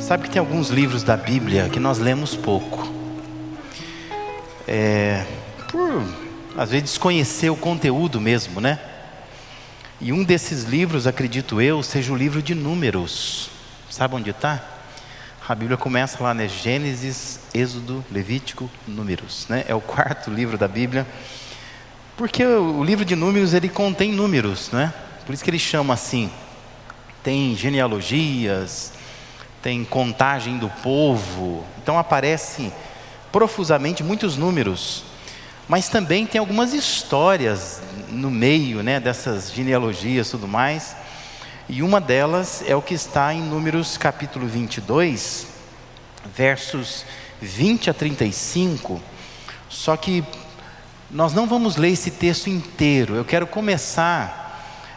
Sabe que tem alguns livros da Bíblia que nós lemos pouco. É, por, às vezes, desconhecer o conteúdo mesmo, né? E um desses livros, acredito eu, seja o livro de Números. Sabe onde está? A Bíblia começa lá, né? Gênesis, Êxodo, Levítico, Números. Né? É o quarto livro da Bíblia. Porque o livro de Números, ele contém números, né? Por isso que ele chama assim. Tem genealogias, tem contagem do povo. Então aparece profusamente muitos números. Mas também tem algumas histórias no meio né, dessas genealogias e tudo mais. E uma delas é o que está em Números capítulo 22, versos 20 a 35. Só que nós não vamos ler esse texto inteiro. Eu quero começar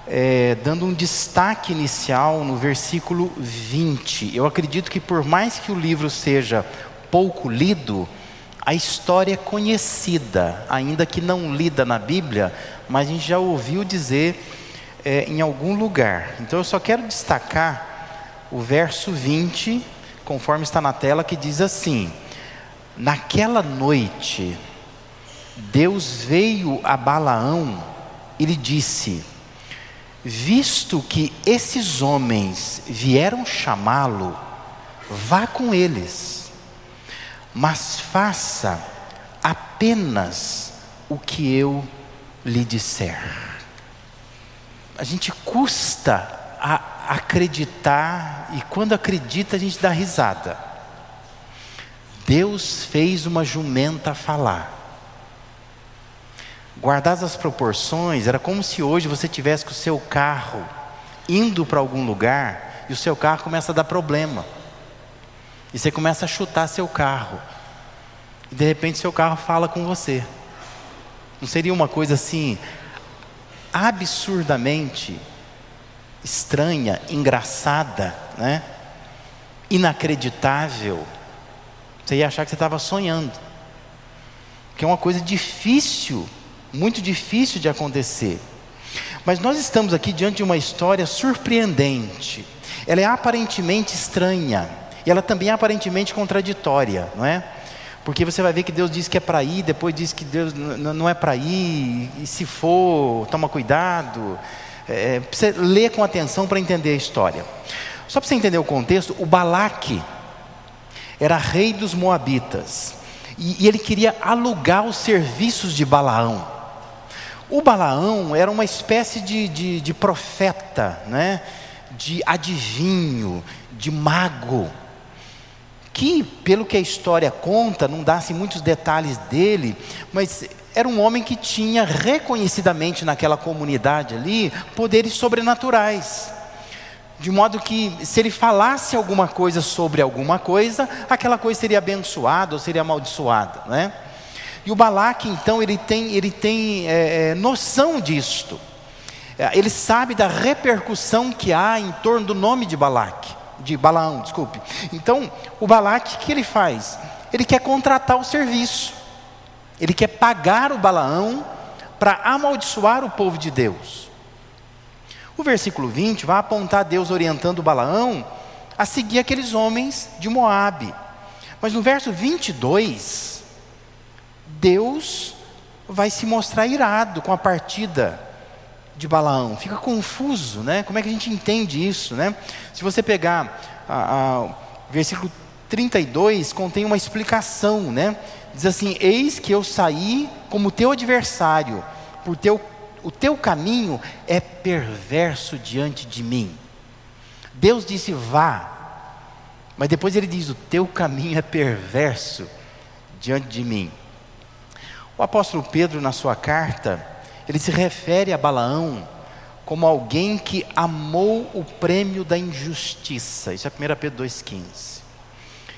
é, dando um destaque inicial no versículo 20. Eu acredito que, por mais que o livro seja pouco lido, a história é conhecida, ainda que não lida na Bíblia, mas a gente já ouviu dizer é, em algum lugar. Então eu só quero destacar o verso 20, conforme está na tela, que diz assim: Naquela noite, Deus veio a Balaão e lhe disse: Visto que esses homens vieram chamá-lo, vá com eles, mas faça apenas o que eu lhe disser a gente custa a acreditar, e quando acredita, a gente dá risada. Deus fez uma jumenta falar. Guardadas as proporções, era como se hoje você tivesse com o seu carro indo para algum lugar e o seu carro começa a dar problema. E você começa a chutar seu carro. E de repente seu carro fala com você. Não seria uma coisa assim, absurdamente estranha, engraçada, né? inacreditável, você ia achar que você estava sonhando. Que é uma coisa difícil, muito difícil de acontecer. Mas nós estamos aqui diante de uma história surpreendente. Ela é aparentemente estranha e ela também é aparentemente contraditória, não é? Porque você vai ver que Deus diz que é para ir, depois diz que Deus não é para ir, e se for, toma cuidado. É, precisa ler com atenção para entender a história. Só para você entender o contexto, o Balaque era rei dos Moabitas, e, e ele queria alugar os serviços de Balaão. O Balaão era uma espécie de, de, de profeta, né? de adivinho, de mago que, pelo que a história conta, não dá-se muitos detalhes dele, mas era um homem que tinha reconhecidamente naquela comunidade ali poderes sobrenaturais. De modo que, se ele falasse alguma coisa sobre alguma coisa, aquela coisa seria abençoada ou seria amaldiçoada. Né? E o Balaque, então, ele tem, ele tem é, é noção disto. É, ele sabe da repercussão que há em torno do nome de Balaque de Balaão, desculpe. Então, o Balaque, o que ele faz? Ele quer contratar o serviço. Ele quer pagar o Balaão para amaldiçoar o povo de Deus. O versículo 20 vai apontar Deus orientando o Balaão a seguir aqueles homens de Moabe. Mas no verso 22, Deus vai se mostrar irado com a partida de Balaão. Fica confuso, né? Como é que a gente entende isso, né? Se você pegar o versículo 32, contém uma explicação, né? Diz assim: Eis que eu saí como teu adversário, por teu, o teu caminho é perverso diante de mim. Deus disse: vá, mas depois ele diz: o teu caminho é perverso diante de mim. O apóstolo Pedro, na sua carta, ele se refere a Balaão como alguém que amou o prêmio da injustiça. Isso é 1 Pedro 2,15.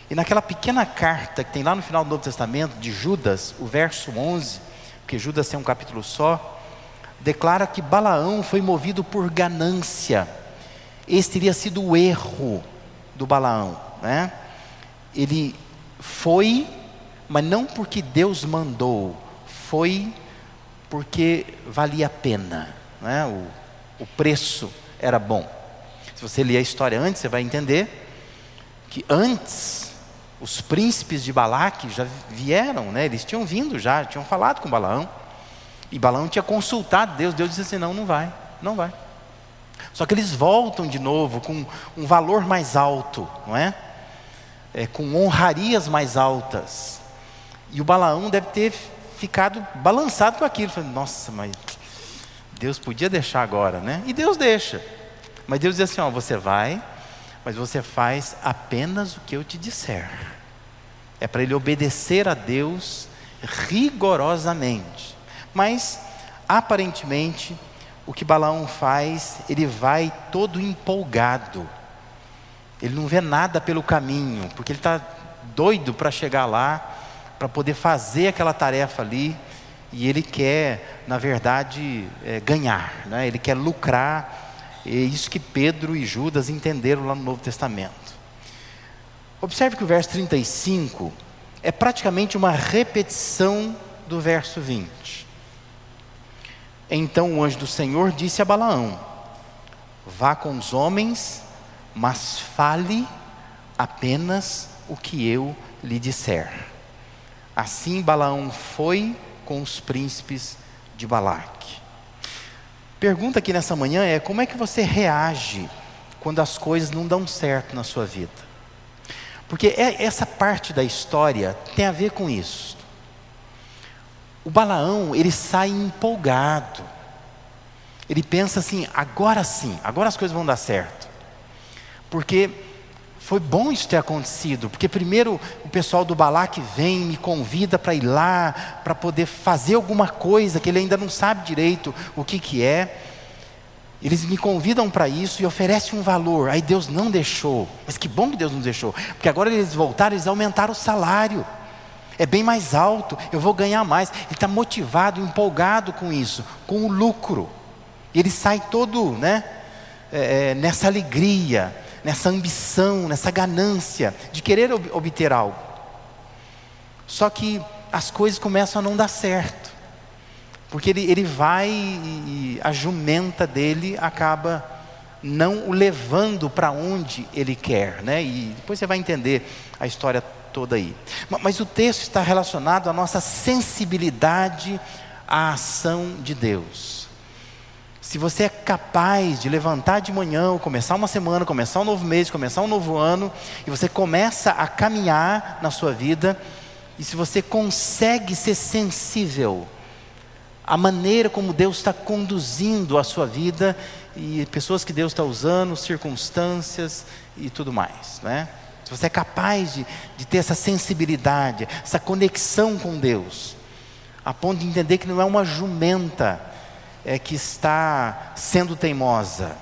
E naquela pequena carta que tem lá no final do Novo Testamento, de Judas, o verso 11, porque Judas tem um capítulo só, declara que Balaão foi movido por ganância. Esse teria sido o erro do Balaão. Né? Ele foi, mas não porque Deus mandou, foi porque valia a pena, né? o, o preço era bom. Se você ler a história antes, você vai entender que antes os príncipes de Balaque já vieram, né? eles tinham vindo já, tinham falado com Balaão. E Balaão tinha consultado Deus, Deus disse assim: não, não vai, não vai. Só que eles voltam de novo com um valor mais alto, não é? é com honrarias mais altas. E o Balaão deve ter ficado balançado com aquilo. Falei, Nossa, mas Deus podia deixar agora, né? E Deus deixa. Mas Deus diz assim: ó, você vai, mas você faz apenas o que eu te disser. É para ele obedecer a Deus rigorosamente. Mas, aparentemente, o que Balaão faz, ele vai todo empolgado. Ele não vê nada pelo caminho, porque ele está doido para chegar lá, para poder fazer aquela tarefa ali, e ele quer, na verdade, é, ganhar, né? ele quer lucrar. É isso que Pedro e Judas entenderam lá no Novo Testamento. Observe que o verso 35 é praticamente uma repetição do verso 20. Então o anjo do Senhor disse a Balaão: Vá com os homens, mas fale apenas o que eu lhe disser. Assim Balaão foi com os príncipes de Balaque. Pergunta aqui nessa manhã é: como é que você reage quando as coisas não dão certo na sua vida? Porque é, essa parte da história tem a ver com isso. O Balaão, ele sai empolgado. Ele pensa assim: agora sim, agora as coisas vão dar certo. Porque foi bom isso ter acontecido, porque primeiro o pessoal do Balaque vem, me convida para ir lá, para poder fazer alguma coisa que ele ainda não sabe direito o que, que é. Eles me convidam para isso e oferecem um valor. Aí Deus não deixou. Mas que bom que Deus não deixou, porque agora eles voltaram, eles aumentaram o salário é bem mais alto, eu vou ganhar mais. Ele está motivado, empolgado com isso, com o lucro. Ele sai todo né, é, é, nessa alegria, nessa ambição, nessa ganância de querer ob obter algo. Só que as coisas começam a não dar certo, porque ele, ele vai e a jumenta dele acaba não o levando para onde ele quer, né? E depois você vai entender a história toda aí. Mas o texto está relacionado à nossa sensibilidade à ação de Deus. Se você é capaz de levantar de manhã, começar uma semana, começar um novo mês, começar um novo ano, e você começa a caminhar na sua vida, e se você consegue ser sensível à maneira como Deus está conduzindo a sua vida, e pessoas que Deus está usando, circunstâncias e tudo mais, né? se você é capaz de, de ter essa sensibilidade, essa conexão com Deus, a ponto de entender que não é uma jumenta é, que está sendo teimosa,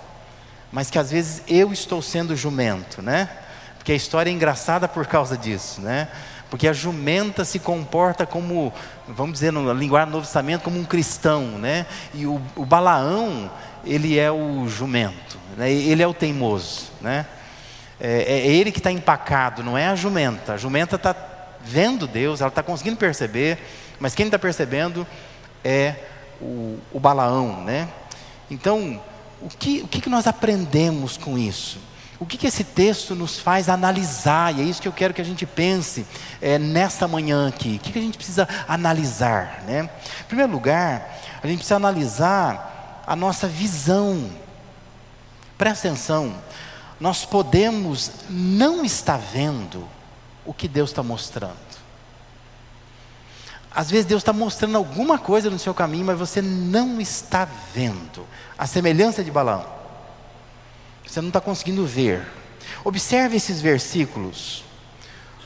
mas que às vezes eu estou sendo jumento, né? Porque a história é engraçada por causa disso, né? Porque a jumenta se comporta como, vamos dizer, no linguagem do Novo Testamento, como um cristão, né? E o, o Balaão, ele é o jumento, né? ele é o teimoso, né? é, é ele que está empacado, não é a jumenta. A jumenta está vendo Deus, ela está conseguindo perceber, mas quem está percebendo é o, o, Balaão, né? Então, o que, o que nós aprendemos com isso? O que, que esse texto nos faz analisar? E é isso que eu quero que a gente pense é, nesta manhã aqui. O que, que a gente precisa analisar? Né? Em primeiro lugar, a gente precisa analisar a nossa visão. Presta atenção nós podemos não estar vendo o que Deus está mostrando. Às vezes Deus está mostrando alguma coisa no seu caminho, mas você não está vendo. A semelhança de Balaão. Você não está conseguindo ver. Observe esses versículos.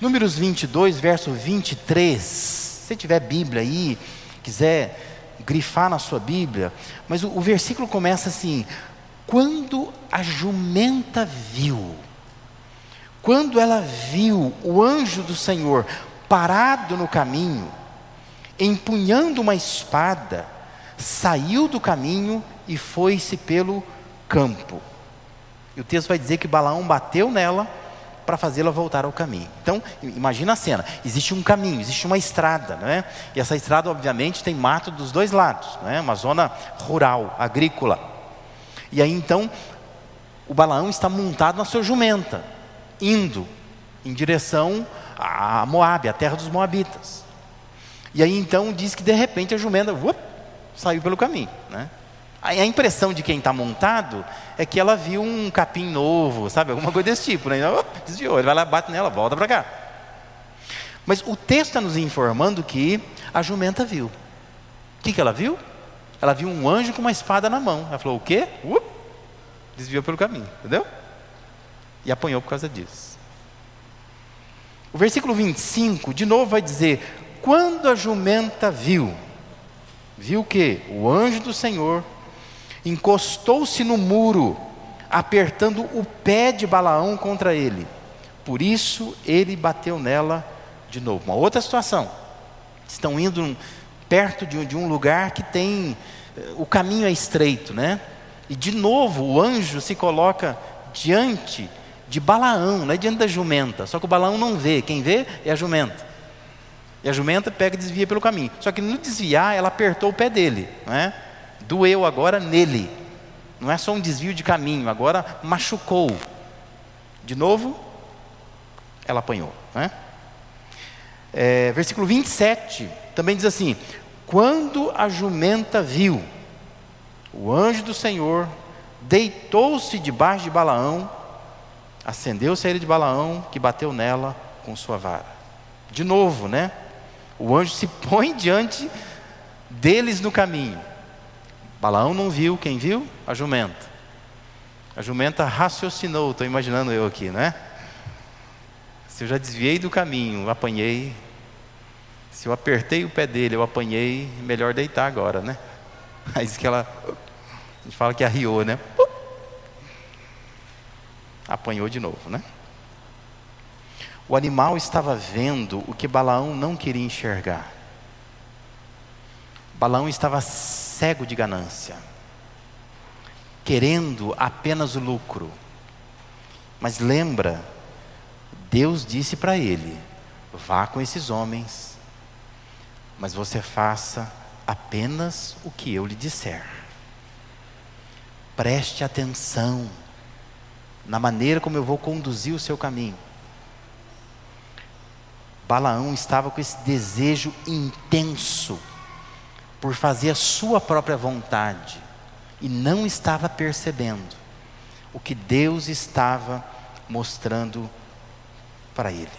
Números 22, verso 23. Se tiver Bíblia aí, quiser grifar na sua Bíblia, mas o, o versículo começa assim: quando a jumenta viu, quando ela viu o anjo do Senhor parado no caminho, empunhando uma espada, saiu do caminho e foi-se pelo campo. E o texto vai dizer que Balaão bateu nela para fazê-la voltar ao caminho. Então, imagina a cena: existe um caminho, existe uma estrada, não é? E essa estrada, obviamente, tem mato dos dois lados, não é? Uma zona rural, agrícola. E aí então, o Balaão está montado na sua jumenta, indo em direção a Moabe, a terra dos Moabitas. E aí então diz que de repente a jumenta saiu pelo caminho. Né? A impressão de quem está montado é que ela viu um capim novo, sabe? Alguma coisa desse tipo. Né? Up, desviou, ele vai lá, bate nela, volta para cá. Mas o texto está nos informando que a jumenta viu. O que, que ela viu? Ela viu um anjo com uma espada na mão. Ela falou: O quê? Desviou pelo caminho, entendeu? E apanhou por causa disso. O versículo 25, de novo, vai dizer: Quando a jumenta viu, viu que o anjo do Senhor encostou-se no muro, apertando o pé de Balaão contra ele. Por isso ele bateu nela de novo. Uma outra situação. Estão indo perto de, um lugar que tem. Eh, o caminho é estreito, né? E de novo o anjo se coloca diante de Balaão, não é diante da jumenta. Só que o Balaão não vê, quem vê é a jumenta. E a jumenta pega e desvia pelo caminho. Só que no desviar, ela apertou o pé dele, não é? Doeu agora nele. Não é só um desvio de caminho, agora machucou. De novo, ela apanhou, não é? É, versículo 27 também diz assim: Quando a jumenta viu, o anjo do Senhor deitou-se debaixo de Balaão, acendeu-se a ele de Balaão, que bateu nela com sua vara. De novo, né? O anjo se põe diante deles no caminho. Balaão não viu, quem viu? A jumenta. A jumenta raciocinou, estou imaginando eu aqui, né? Se eu já desviei do caminho, apanhei. Se eu apertei o pé dele, eu apanhei, melhor deitar agora, né? Aí diz que ela. A gente fala que arriou, né? Apanhou de novo, né? O animal estava vendo o que Balaão não queria enxergar. Balaão estava cego de ganância, querendo apenas o lucro. Mas lembra Deus disse para ele: vá com esses homens, mas você faça apenas o que eu lhe disser. Preste atenção na maneira como eu vou conduzir o seu caminho. Balaão estava com esse desejo intenso por fazer a sua própria vontade e não estava percebendo o que Deus estava mostrando para Ele.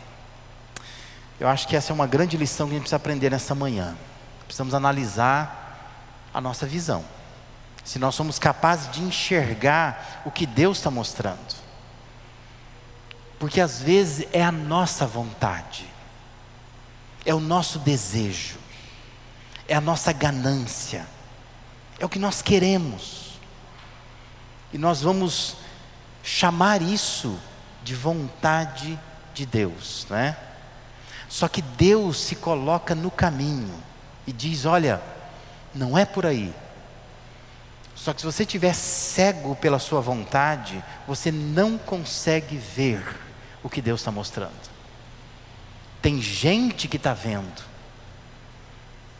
Eu acho que essa é uma grande lição que a gente precisa aprender nessa manhã. Precisamos analisar a nossa visão. Se nós somos capazes de enxergar o que Deus está mostrando. Porque às vezes é a nossa vontade, é o nosso desejo, é a nossa ganância, é o que nós queremos. E nós vamos chamar isso de vontade de Deus, né? Só que Deus se coloca no caminho e diz: olha, não é por aí. Só que se você estiver cego pela sua vontade, você não consegue ver o que Deus está mostrando. Tem gente que está vendo.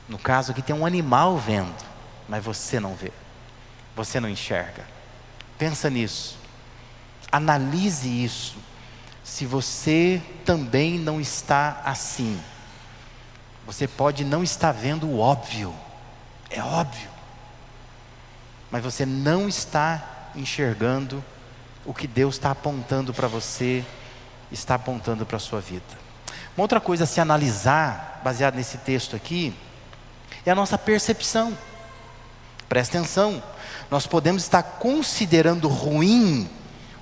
No caso aqui tem um animal vendo, mas você não vê. Você não enxerga. Pensa nisso. Analise isso se você também não está assim. Você pode não estar vendo o óbvio, é óbvio, mas você não está enxergando o que Deus está apontando para você, está apontando para a sua vida. Uma outra coisa a se analisar, baseado nesse texto aqui, é a nossa percepção. Presta atenção, nós podemos estar considerando ruim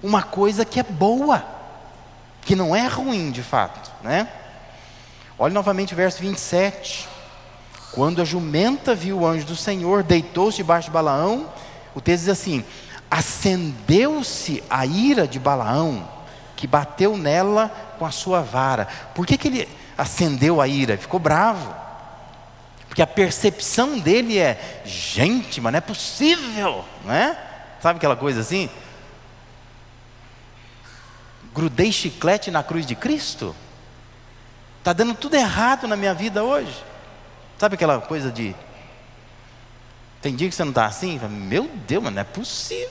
uma coisa que é boa que não é ruim de fato, né? Olhe novamente o verso 27. Quando a jumenta viu o anjo do Senhor, deitou-se debaixo de Balaão, o texto diz assim: acendeu-se a ira de Balaão, que bateu nela com a sua vara. Por que, que ele acendeu a ira? Ficou bravo. Porque a percepção dele é: gente, mas não é possível, não é? Sabe aquela coisa assim? grudei chiclete na cruz de Cristo? Está dando tudo errado na minha vida hoje. Sabe aquela coisa de. Tem dia que você não está assim? Meu Deus, mas não é possível.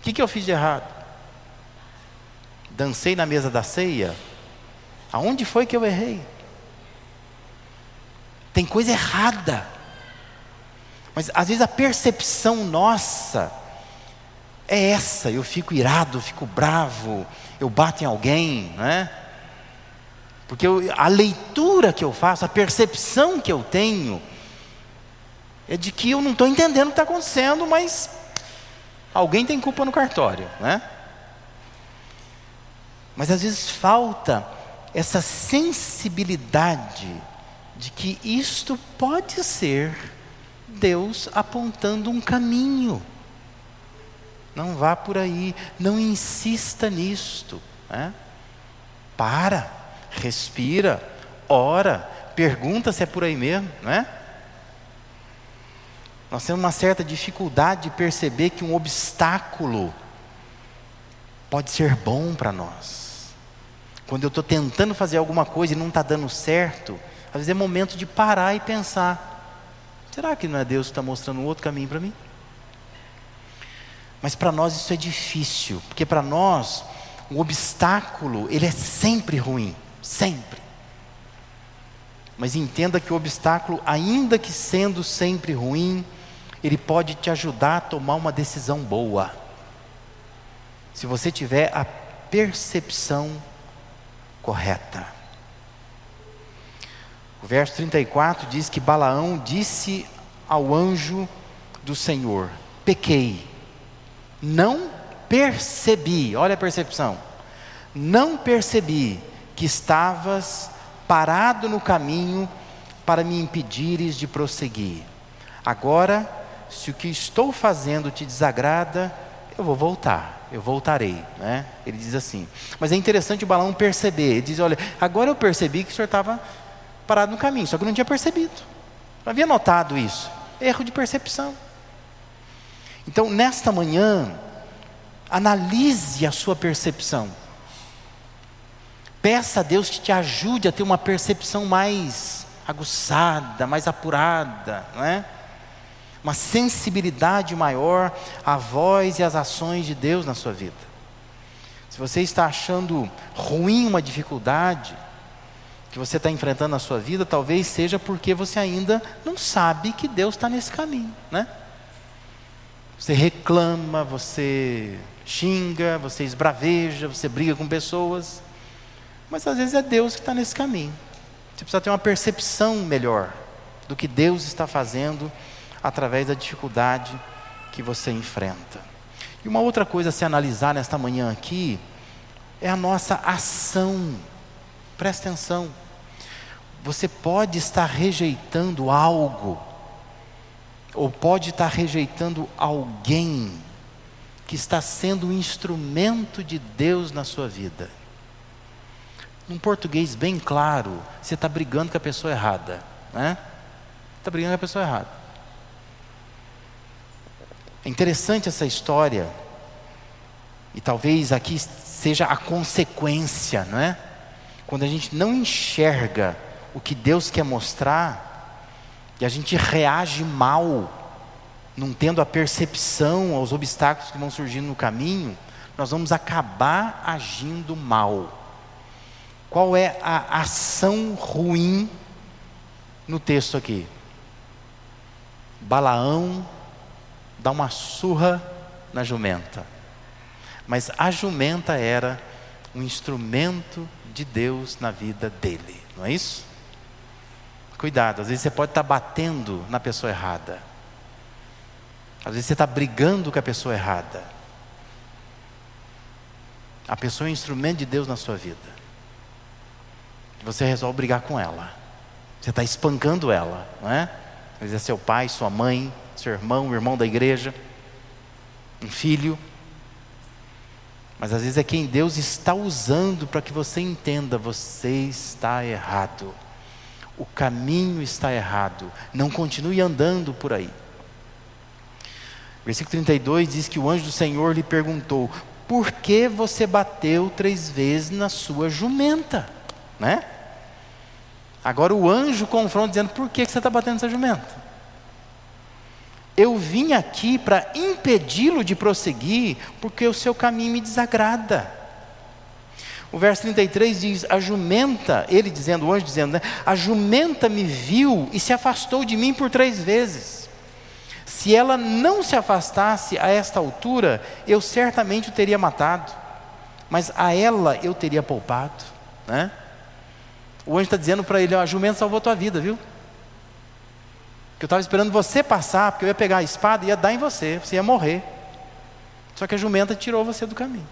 O que, que eu fiz de errado? Dancei na mesa da ceia? Aonde foi que eu errei? Tem coisa errada. Mas às vezes a percepção nossa é essa, eu fico irado, fico bravo, eu bato em alguém, né? Porque eu, a leitura que eu faço, a percepção que eu tenho, é de que eu não estou entendendo o que está acontecendo, mas alguém tem culpa no cartório, né? Mas às vezes falta essa sensibilidade de que isto pode ser Deus apontando um caminho. Não vá por aí, não insista nisto. Né? Para, respira, ora, pergunta se é por aí mesmo, né? Nós temos uma certa dificuldade de perceber que um obstáculo pode ser bom para nós. Quando eu estou tentando fazer alguma coisa e não está dando certo, às vezes é momento de parar e pensar: será que não é Deus que está mostrando um outro caminho para mim? Mas para nós isso é difícil, porque para nós o obstáculo ele é sempre ruim, sempre. Mas entenda que o obstáculo, ainda que sendo sempre ruim, ele pode te ajudar a tomar uma decisão boa. Se você tiver a percepção correta. O verso 34 diz que Balaão disse ao anjo do Senhor: Pequei, não percebi, olha a percepção, não percebi que estavas parado no caminho para me impedires de prosseguir. Agora se o que estou fazendo te desagrada, eu vou voltar, eu voltarei. Né? Ele diz assim. Mas é interessante o Balão perceber. Ele diz: Olha, agora eu percebi que o senhor estava parado no caminho, só que eu não tinha percebido. Não havia notado isso. Erro de percepção. Então, nesta manhã, analise a sua percepção. Peça a Deus que te ajude a ter uma percepção mais aguçada, mais apurada, não é? Uma sensibilidade maior à voz e às ações de Deus na sua vida. Se você está achando ruim uma dificuldade que você está enfrentando na sua vida, talvez seja porque você ainda não sabe que Deus está nesse caminho, né? Você reclama, você xinga, você esbraveja, você briga com pessoas, mas às vezes é Deus que está nesse caminho. Você precisa ter uma percepção melhor do que Deus está fazendo através da dificuldade que você enfrenta. E uma outra coisa a se analisar nesta manhã aqui é a nossa ação. Presta atenção. Você pode estar rejeitando algo, ou pode estar rejeitando alguém que está sendo um instrumento de Deus na sua vida. Num português bem claro, você está brigando com a pessoa errada, né? Está brigando com a pessoa errada. É interessante essa história, e talvez aqui seja a consequência, não é? Quando a gente não enxerga o que Deus quer mostrar, e a gente reage mal, não tendo a percepção aos obstáculos que vão surgindo no caminho, nós vamos acabar agindo mal. Qual é a ação ruim no texto aqui? Balaão dá uma surra na jumenta. Mas a jumenta era um instrumento de Deus na vida dele, não é isso? Cuidado, às vezes você pode estar batendo na pessoa errada. Às vezes você está brigando com a pessoa errada. A pessoa é um instrumento de Deus na sua vida. Você resolve brigar com ela. Você está espancando ela, não é? Às vezes é seu pai, sua mãe, seu irmão, o irmão da igreja, um filho. Mas às vezes é quem Deus está usando para que você entenda: você está errado. O caminho está errado. Não continue andando por aí. Versículo 32 diz que o anjo do Senhor lhe perguntou: Por que você bateu três vezes na sua jumenta? Né? Agora o anjo confronta dizendo: Por que você está batendo nessa jumenta? Eu vim aqui para impedi-lo de prosseguir, porque o seu caminho me desagrada. O verso 33 diz: A jumenta, ele dizendo, o anjo dizendo, né? A jumenta me viu e se afastou de mim por três vezes. Se ela não se afastasse a esta altura, eu certamente o teria matado, mas a ela eu teria poupado. Né? O anjo está dizendo para ele: A jumenta salvou tua vida, viu? Que eu estava esperando você passar, porque eu ia pegar a espada e ia dar em você, você ia morrer. Só que a jumenta tirou você do caminho,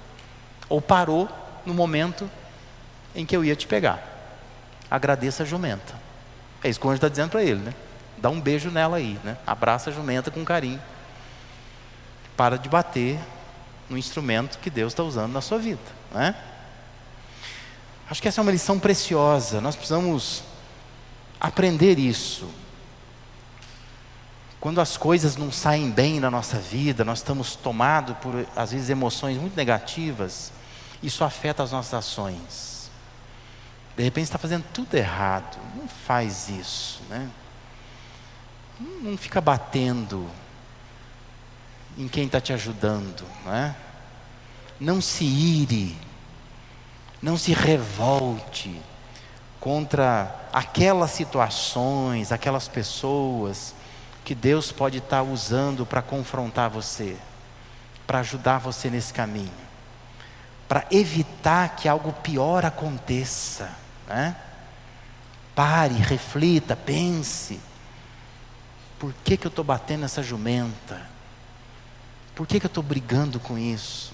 ou parou no momento em que eu ia te pegar. Agradeça a jumenta. É isso que o anjo está dizendo para ele, né? Dá um beijo nela aí, né? Abraça a jumenta com carinho. Para de bater no instrumento que Deus está usando na sua vida, né? Acho que essa é uma lição preciosa. Nós precisamos aprender isso. Quando as coisas não saem bem na nossa vida, nós estamos tomados por, às vezes, emoções muito negativas isso afeta as nossas ações. De repente está fazendo tudo errado. Não faz isso, né? Não fica batendo em quem está te ajudando, não é? Não se ire, não se revolte contra aquelas situações, aquelas pessoas que Deus pode estar tá usando para confrontar você, para ajudar você nesse caminho para evitar que algo pior aconteça. Né? Pare, reflita, pense. Por que, que eu estou batendo essa jumenta? Por que, que eu estou brigando com isso?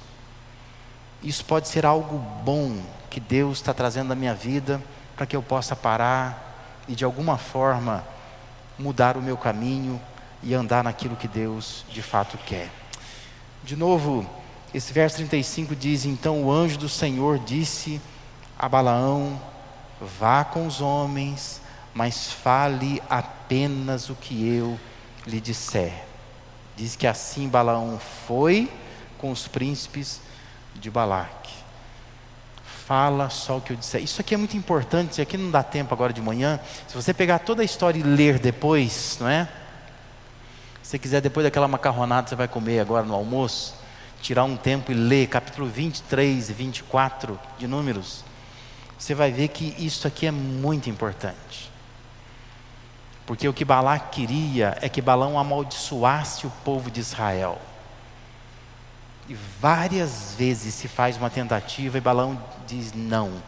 Isso pode ser algo bom que Deus está trazendo na minha vida para que eu possa parar e de alguma forma mudar o meu caminho e andar naquilo que Deus de fato quer. De novo, esse verso 35 diz: Então o anjo do Senhor disse a Balaão: Vá com os homens, mas fale apenas o que eu lhe disser. Diz que assim Balaão foi com os príncipes de Balaque. Fala só o que eu disser. Isso aqui é muito importante, isso aqui não dá tempo agora de manhã. Se você pegar toda a história e ler depois, não é? Se você quiser, depois daquela macarronada, você vai comer agora no almoço tirar um tempo e ler capítulo 23 e 24 de Números, você vai ver que isso aqui é muito importante. Porque o que Balac queria é que Balão amaldiçoasse o povo de Israel. E várias vezes se faz uma tentativa e Balão diz: não,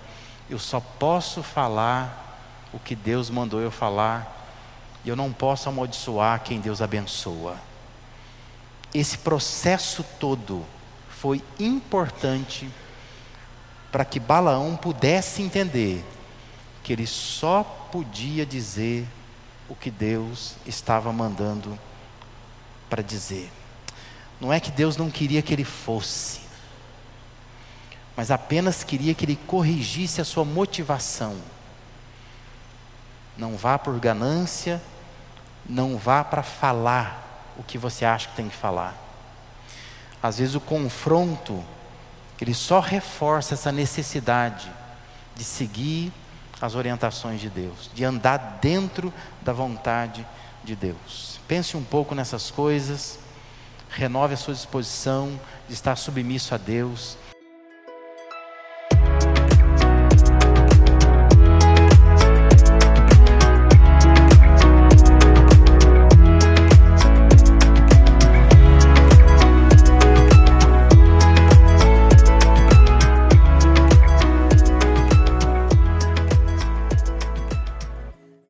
eu só posso falar o que Deus mandou eu falar, e eu não posso amaldiçoar quem Deus abençoa esse processo todo foi importante para que Balaão pudesse entender que ele só podia dizer o que Deus estava mandando para dizer. Não é que Deus não queria que ele fosse, mas apenas queria que ele corrigisse a sua motivação. Não vá por ganância, não vá para falar o que você acha que tem que falar. Às vezes o confronto, ele só reforça essa necessidade de seguir as orientações de Deus, de andar dentro da vontade de Deus. Pense um pouco nessas coisas, renove a sua disposição de estar submisso a Deus